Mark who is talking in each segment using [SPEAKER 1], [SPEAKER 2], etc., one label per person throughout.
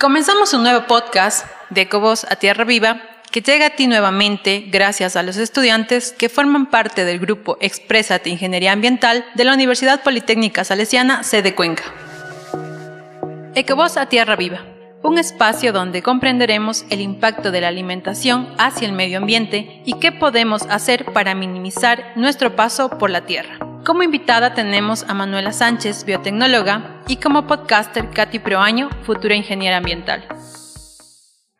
[SPEAKER 1] Comenzamos un nuevo podcast de Ecobos a Tierra Viva que llega a ti nuevamente gracias a los estudiantes que forman parte del grupo Exprésate Ingeniería Ambiental de la Universidad Politécnica Salesiana, sede Cuenca. Ecovoz a Tierra Viva, un espacio donde comprenderemos el impacto de la alimentación hacia el medio ambiente y qué podemos hacer para minimizar nuestro paso por la tierra. Como invitada tenemos a Manuela Sánchez, biotecnóloga, y como podcaster Katy Proaño, futura ingeniera ambiental.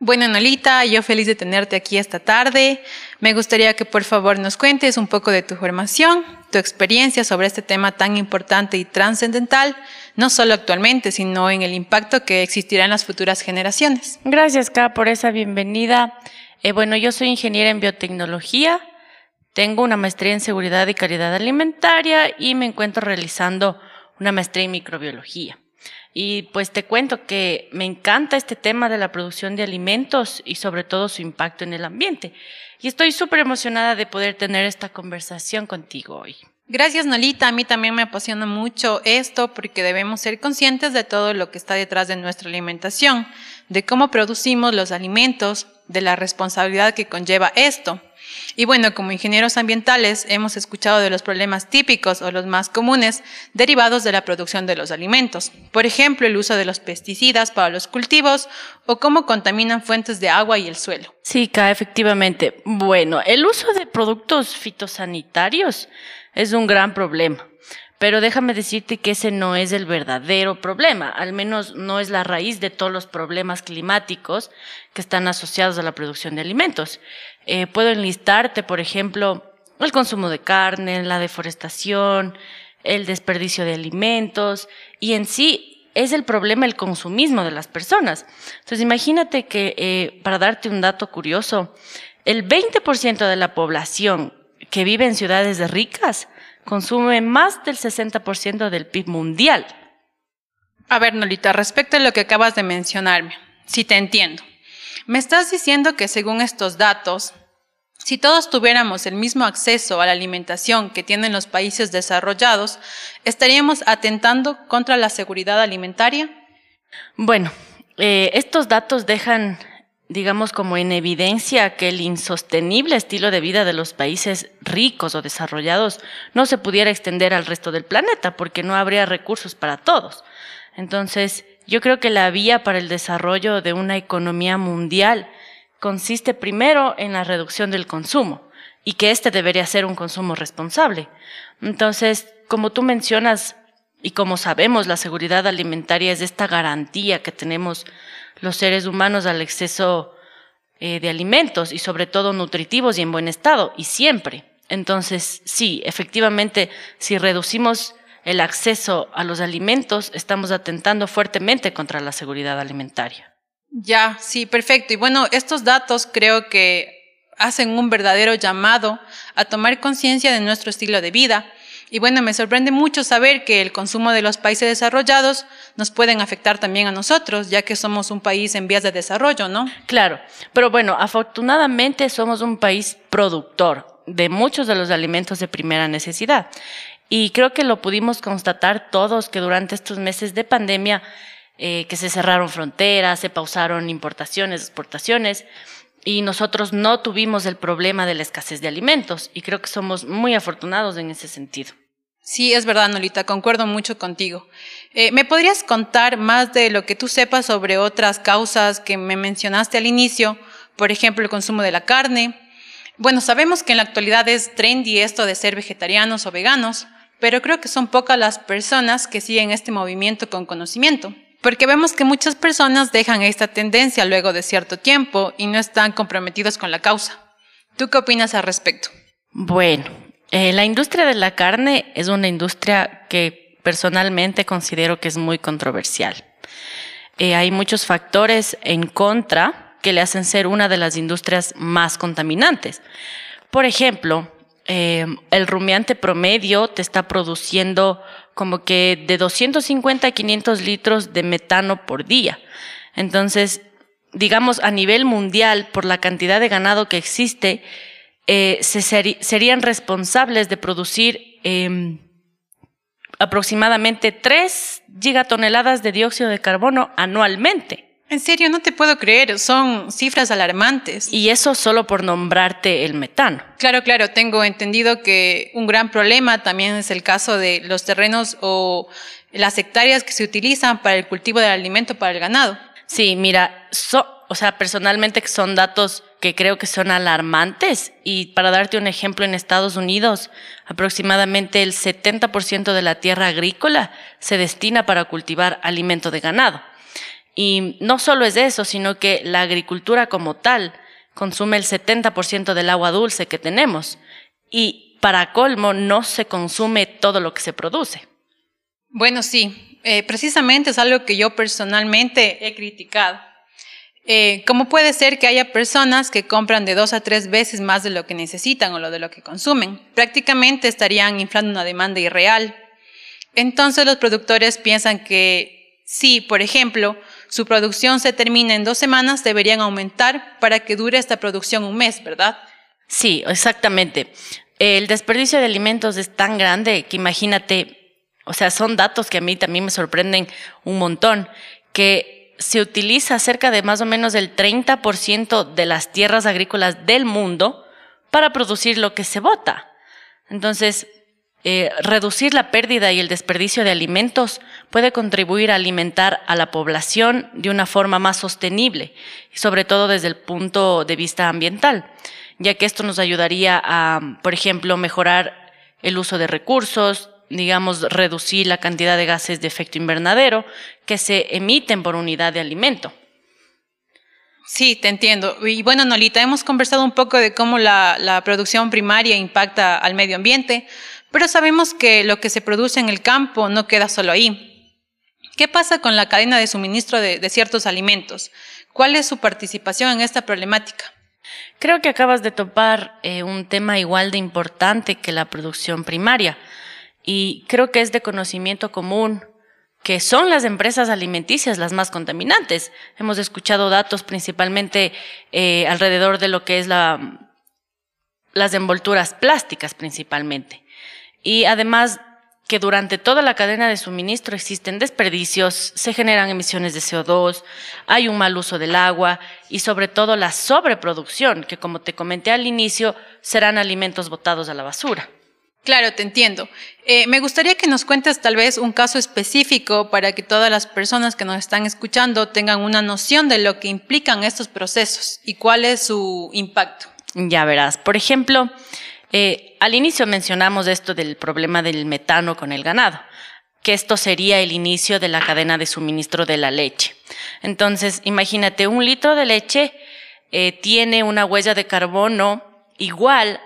[SPEAKER 1] Bueno, Nolita, yo feliz de tenerte aquí esta tarde. Me gustaría que por favor nos cuentes un poco de tu formación, tu experiencia sobre este tema tan importante y trascendental, no solo actualmente, sino en el impacto que existirá en las futuras generaciones.
[SPEAKER 2] Gracias, Ka, por esa bienvenida. Eh, bueno, yo soy ingeniera en biotecnología, tengo una maestría en seguridad y calidad alimentaria y me encuentro realizando una maestría en microbiología. Y pues te cuento que me encanta este tema de la producción de alimentos y sobre todo su impacto en el ambiente. Y estoy súper emocionada de poder tener esta conversación contigo hoy.
[SPEAKER 1] Gracias, Nolita. A mí también me apasiona mucho esto porque debemos ser conscientes de todo lo que está detrás de nuestra alimentación, de cómo producimos los alimentos, de la responsabilidad que conlleva esto. Y bueno, como ingenieros ambientales hemos escuchado de los problemas típicos o los más comunes derivados de la producción de los alimentos. Por ejemplo, el uso de los pesticidas para los cultivos o cómo contaminan fuentes de agua y el suelo.
[SPEAKER 2] Sí, efectivamente. Bueno, el uso de productos fitosanitarios es un gran problema. Pero déjame decirte que ese no es el verdadero problema, al menos no es la raíz de todos los problemas climáticos que están asociados a la producción de alimentos. Eh, puedo enlistarte, por ejemplo, el consumo de carne, la deforestación, el desperdicio de alimentos y en sí es el problema el consumismo de las personas. Entonces imagínate que, eh, para darte un dato curioso, el 20% de la población que vive en ciudades ricas consume más del 60% del PIB mundial.
[SPEAKER 1] A ver, Nolita, respecto a lo que acabas de mencionarme, si te entiendo, me estás diciendo que según estos datos, si todos tuviéramos el mismo acceso a la alimentación que tienen los países desarrollados, ¿estaríamos atentando contra la seguridad alimentaria?
[SPEAKER 2] Bueno, eh, estos datos dejan digamos, como en evidencia que el insostenible estilo de vida de los países ricos o desarrollados no se pudiera extender al resto del planeta, porque no habría recursos para todos. Entonces, yo creo que la vía para el desarrollo de una economía mundial consiste primero en la reducción del consumo y que este debería ser un consumo responsable. Entonces, como tú mencionas y como sabemos, la seguridad alimentaria es esta garantía que tenemos los seres humanos al exceso eh, de alimentos y sobre todo nutritivos y en buen estado, y siempre. Entonces, sí, efectivamente, si reducimos el acceso a los alimentos, estamos atentando fuertemente contra la seguridad alimentaria.
[SPEAKER 1] Ya, sí, perfecto. Y bueno, estos datos creo que hacen un verdadero llamado a tomar conciencia de nuestro estilo de vida y bueno, me sorprende mucho saber que el consumo de los países desarrollados nos pueden afectar también a nosotros, ya que somos un país en vías de desarrollo, ¿no?
[SPEAKER 2] Claro, pero bueno, afortunadamente somos un país productor de muchos de los alimentos de primera necesidad. Y creo que lo pudimos constatar todos que durante estos meses de pandemia, eh, que se cerraron fronteras, se pausaron importaciones, exportaciones, y nosotros no tuvimos el problema de la escasez de alimentos y creo que somos muy afortunados en ese sentido.
[SPEAKER 1] Sí, es verdad, Nolita, concuerdo mucho contigo. Eh, ¿Me podrías contar más de lo que tú sepas sobre otras causas que me mencionaste al inicio? Por ejemplo, el consumo de la carne. Bueno, sabemos que en la actualidad es trendy esto de ser vegetarianos o veganos, pero creo que son pocas las personas que siguen este movimiento con conocimiento. Porque vemos que muchas personas dejan esta tendencia luego de cierto tiempo y no están comprometidos con la causa. ¿Tú qué opinas al respecto?
[SPEAKER 2] Bueno, eh, la industria de la carne es una industria que personalmente considero que es muy controversial. Eh, hay muchos factores en contra que le hacen ser una de las industrias más contaminantes. Por ejemplo, eh, el rumiante promedio te está produciendo como que de 250 a 500 litros de metano por día. Entonces, digamos, a nivel mundial, por la cantidad de ganado que existe, eh, se serían responsables de producir em, aproximadamente 3 gigatoneladas de dióxido de carbono anualmente.
[SPEAKER 1] En serio, no te puedo creer, son cifras alarmantes.
[SPEAKER 2] Y eso solo por nombrarte el metano.
[SPEAKER 1] Claro, claro, tengo entendido que un gran problema también es el caso de los terrenos o las hectáreas que se utilizan para el cultivo del alimento para el ganado.
[SPEAKER 2] Sí, mira, o sea, personalmente son datos que creo que son alarmantes y para darte un ejemplo, en Estados Unidos aproximadamente el 70% de la tierra agrícola se destina para cultivar alimento de ganado. Y no solo es eso, sino que la agricultura como tal consume el 70% del agua dulce que tenemos y para colmo no se consume todo lo que se produce.
[SPEAKER 1] Bueno, sí, eh, precisamente es algo que yo personalmente he criticado. Eh, ¿Cómo puede ser que haya personas que compran de dos a tres veces más de lo que necesitan o lo de lo que consumen? Prácticamente estarían inflando una demanda irreal. Entonces los productores piensan que si, por ejemplo, su producción se termina en dos semanas, deberían aumentar para que dure esta producción un mes, ¿verdad?
[SPEAKER 2] Sí, exactamente. El desperdicio de alimentos es tan grande que imagínate, o sea, son datos que a mí también me sorprenden un montón, que se utiliza cerca de más o menos el 30% de las tierras agrícolas del mundo para producir lo que se bota. Entonces, eh, reducir la pérdida y el desperdicio de alimentos puede contribuir a alimentar a la población de una forma más sostenible, sobre todo desde el punto de vista ambiental, ya que esto nos ayudaría a, por ejemplo, mejorar el uso de recursos, digamos, reducir la cantidad de gases de efecto invernadero que se emiten por unidad de alimento.
[SPEAKER 1] Sí, te entiendo. Y bueno, Nolita, hemos conversado un poco de cómo la, la producción primaria impacta al medio ambiente, pero sabemos que lo que se produce en el campo no queda solo ahí. ¿Qué pasa con la cadena de suministro de, ciertos alimentos? ¿Cuál es su participación en esta problemática?
[SPEAKER 2] Creo que acabas de topar eh, un tema igual de importante que la producción primaria y creo que es de conocimiento común que son las empresas alimenticias las más contaminantes. Hemos escuchado datos principalmente eh, alrededor de lo que es la, las envolturas plásticas principalmente. Y además que durante toda la cadena de suministro existen desperdicios, se generan emisiones de CO2, hay un mal uso del agua y sobre todo la sobreproducción, que como te comenté al inicio, serán alimentos botados a la basura.
[SPEAKER 1] Claro, te entiendo. Eh, me gustaría que nos cuentes tal vez un caso específico para que todas las personas que nos están escuchando tengan una noción de lo que implican estos procesos y cuál es su impacto.
[SPEAKER 2] Ya verás, por ejemplo, eh, al inicio mencionamos esto del problema del metano con el ganado, que esto sería el inicio de la cadena de suministro de la leche. Entonces, imagínate, un litro de leche eh, tiene una huella de carbono igual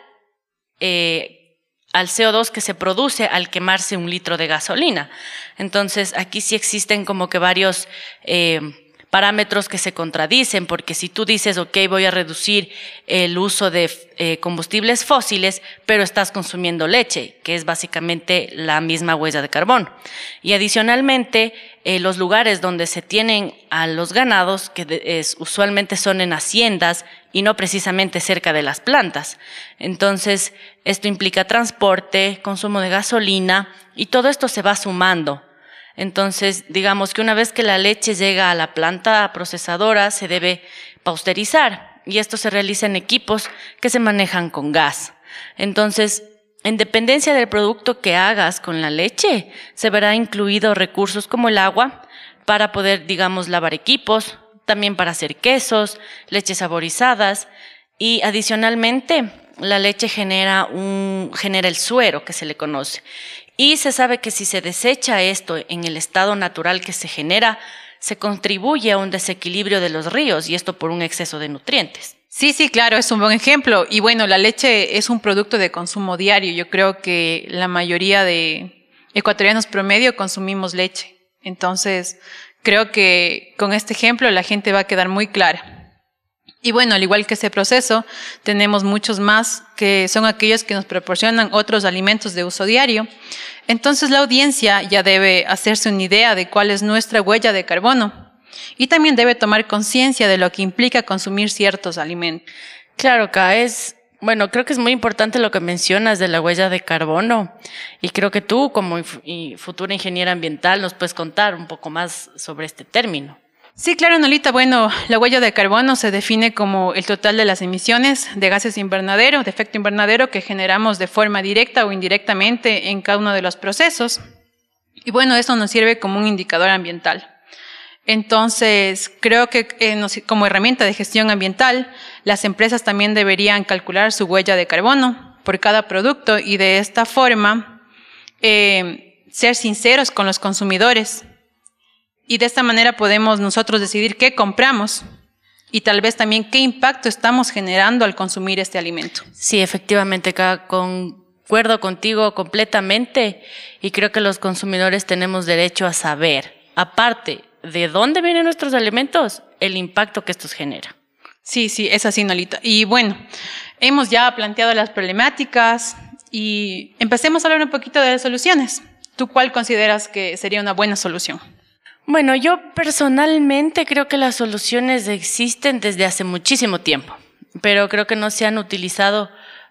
[SPEAKER 2] eh, al CO2 que se produce al quemarse un litro de gasolina. Entonces, aquí sí existen como que varios parámetros que se contradicen, porque si tú dices, ok, voy a reducir el uso de eh, combustibles fósiles, pero estás consumiendo leche, que es básicamente la misma huella de carbón. Y adicionalmente, eh, los lugares donde se tienen a los ganados, que usualmente son en haciendas y no precisamente cerca de las plantas. Entonces, esto implica transporte, consumo de gasolina, y todo esto se va sumando. Entonces, digamos que una vez que la leche llega a la planta procesadora, se debe pausterizar y esto se realiza en equipos que se manejan con gas. Entonces, en dependencia del producto que hagas con la leche, se verá incluido recursos como el agua para poder, digamos, lavar equipos, también para hacer quesos, leches saborizadas y adicionalmente la leche genera un genera el suero que se le conoce y se sabe que si se desecha esto en el estado natural que se genera, se contribuye a un desequilibrio de los ríos y esto por un exceso de nutrientes.
[SPEAKER 1] Sí, sí, claro, es un buen ejemplo. Y bueno, la leche es un producto de consumo diario. Yo creo que la mayoría de ecuatorianos promedio consumimos leche. Entonces, creo que con este ejemplo la gente va a quedar muy clara. Y bueno, al igual que ese proceso, tenemos muchos más que son aquellos que nos proporcionan otros alimentos de uso diario. Entonces la audiencia ya debe hacerse una idea de cuál es nuestra huella de carbono y también debe tomar conciencia de lo que implica consumir ciertos alimentos.
[SPEAKER 2] Claro, que es Bueno, creo que es muy importante lo que mencionas de la huella de carbono y creo que tú como futura ingeniera ambiental nos puedes contar un poco más sobre este término.
[SPEAKER 1] Sí, claro, Nolita. Bueno, la huella de carbono se define como el total de las emisiones de gases invernadero, de efecto invernadero que generamos de forma directa o indirectamente en cada uno de los procesos. Y bueno, eso nos sirve como un indicador ambiental. Entonces, creo que eh, como herramienta de gestión ambiental, las empresas también deberían calcular su huella de carbono por cada producto y de esta forma eh, ser sinceros con los consumidores y de esta manera podemos nosotros decidir qué compramos y tal vez también qué impacto estamos generando al consumir este alimento.
[SPEAKER 2] Sí, efectivamente, concuerdo contigo completamente y creo que los consumidores tenemos derecho a saber, aparte de dónde vienen nuestros alimentos, el impacto que estos generan.
[SPEAKER 1] Sí, sí, es así, Nolita. Y bueno, hemos ya planteado las problemáticas y empecemos a hablar un poquito de las soluciones. ¿Tú cuál consideras que sería una buena solución?
[SPEAKER 2] Bueno, yo personalmente creo que las soluciones existen desde hace muchísimo tiempo, pero creo que no se han utilizado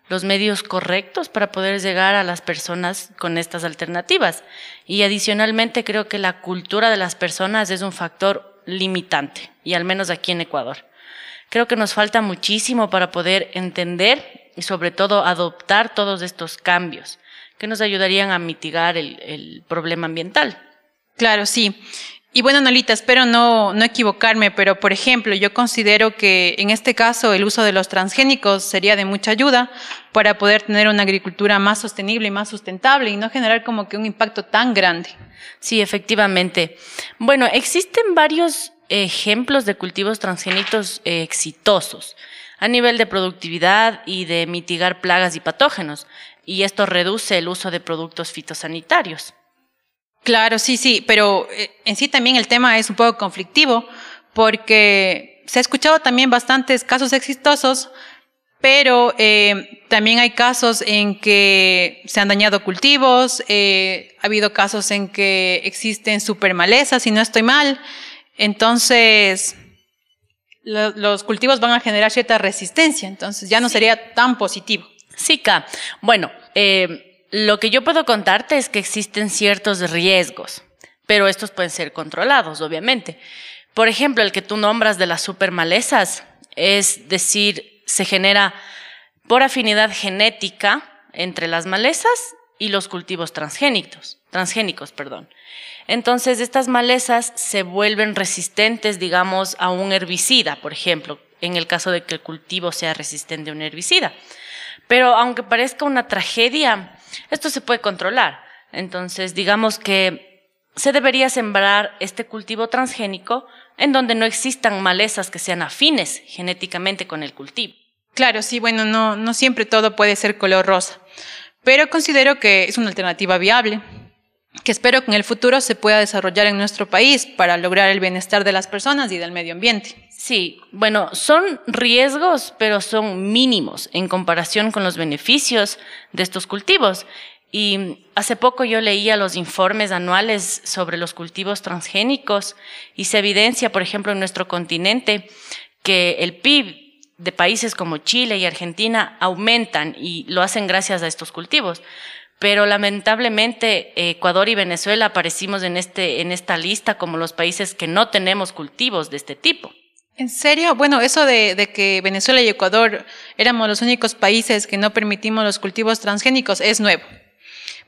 [SPEAKER 2] los medios correctos para poder llegar a las personas con estas alternativas. Y adicionalmente creo que la cultura de las personas es un factor limitante, y al menos aquí en Ecuador. Creo que nos falta muchísimo para poder entender y sobre todo adoptar todos estos cambios que nos ayudarían a mitigar el, problema ambiental.
[SPEAKER 1] Claro, sí. Y bueno, Nolita, espero no, no equivocarme, pero por ejemplo, yo considero que en este caso el uso de los transgénicos sería de mucha ayuda para poder tener una agricultura más sostenible y más sustentable y no generar como que un impacto tan grande.
[SPEAKER 2] Sí, efectivamente. Bueno, existen varios ejemplos de cultivos transgénicos eh, exitosos a nivel de productividad y de mitigar plagas y patógenos, y esto reduce el uso de productos fitosanitarios.
[SPEAKER 1] Claro, sí, sí, pero eh, en sí también el tema es un poco conflictivo porque se ha escuchado también bastantes casos exitosos, pero eh, también hay casos en que se han dañado cultivos, eh, ha habido casos en que existen supermalezas, si no estoy mal, entonces los cultivos van a generar cierta resistencia, entonces ya no sería tan positivo.
[SPEAKER 2] Sí, K. Bueno, eh, lo que yo puedo contarte es que existen ciertos riesgos, pero estos pueden ser controlados, obviamente. Por ejemplo, el que tú nombras de las supermalezas, es decir, se genera por afinidad genética entre las malezas y los cultivos transgénicos, transgénicos, perdón. Entonces, estas malezas se vuelven resistentes, digamos, a un herbicida, por ejemplo, en el caso de que el cultivo sea resistente a un herbicida. Pero aunque parezca una tragedia, esto se puede controlar. Entonces, digamos que se debería sembrar este cultivo transgénico en donde no existan malezas que sean afines genéticamente con el cultivo.
[SPEAKER 1] Claro, sí, bueno, no, no siempre todo puede ser color rosa, pero considero que es una alternativa viable, que espero que en el futuro se pueda desarrollar en nuestro país para lograr el bienestar de las personas y del medio ambiente.
[SPEAKER 2] Sí, bueno, son riesgos, pero son mínimos en comparación con los beneficios de estos cultivos. Y hace poco yo leía los informes anuales sobre los cultivos transgénicos y se evidencia, por ejemplo, en nuestro continente que el PIB de países como Chile y Argentina aumentan y lo hacen gracias a estos cultivos. Pero lamentablemente Ecuador y Venezuela aparecimos en, este, en esta lista como los países que no tenemos cultivos de este tipo.
[SPEAKER 1] ¿En serio? Bueno, eso de, que Venezuela y Ecuador éramos los únicos países que no permitimos los cultivos transgénicos es nuevo.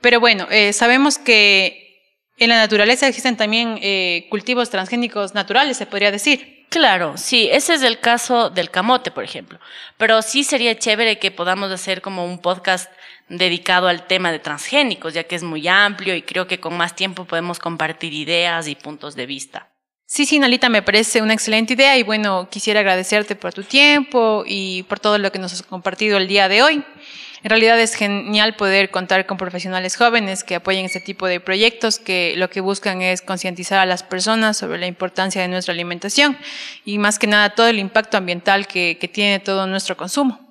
[SPEAKER 1] Pero bueno, eh, sabemos que en la naturaleza existen también eh, cultivos transgénicos naturales, se podría decir.
[SPEAKER 2] Claro, sí, ese es el caso del camote, por ejemplo. Pero sí sería chévere que podamos hacer como un podcast dedicado al tema de transgénicos, ya que es muy amplio y creo que con más tiempo podemos compartir ideas y puntos de vista.
[SPEAKER 1] Sí, sí, Nalita, me parece una excelente idea y bueno, quisiera agradecerte por tu tiempo y por todo lo que nos has compartido el día de hoy. En realidad es genial poder contar con profesionales jóvenes que apoyen este tipo de proyectos que lo que buscan es concientizar a las personas sobre la importancia de nuestra alimentación y más que nada todo el impacto ambiental que, que tiene todo nuestro consumo.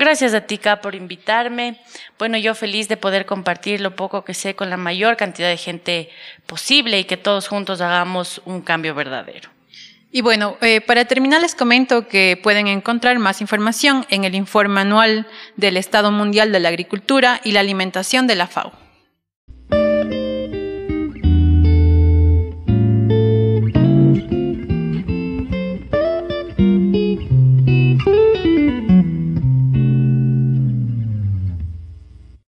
[SPEAKER 2] Gracias a ti, por invitarme. Bueno, yo feliz de poder compartir lo poco que sé con la mayor cantidad de gente posible y que todos juntos hagamos un cambio verdadero.
[SPEAKER 1] Y bueno, eh, para terminar les comento que pueden encontrar más información en el informe anual del Estado Mundial de la Agricultura y la Alimentación de la FAO.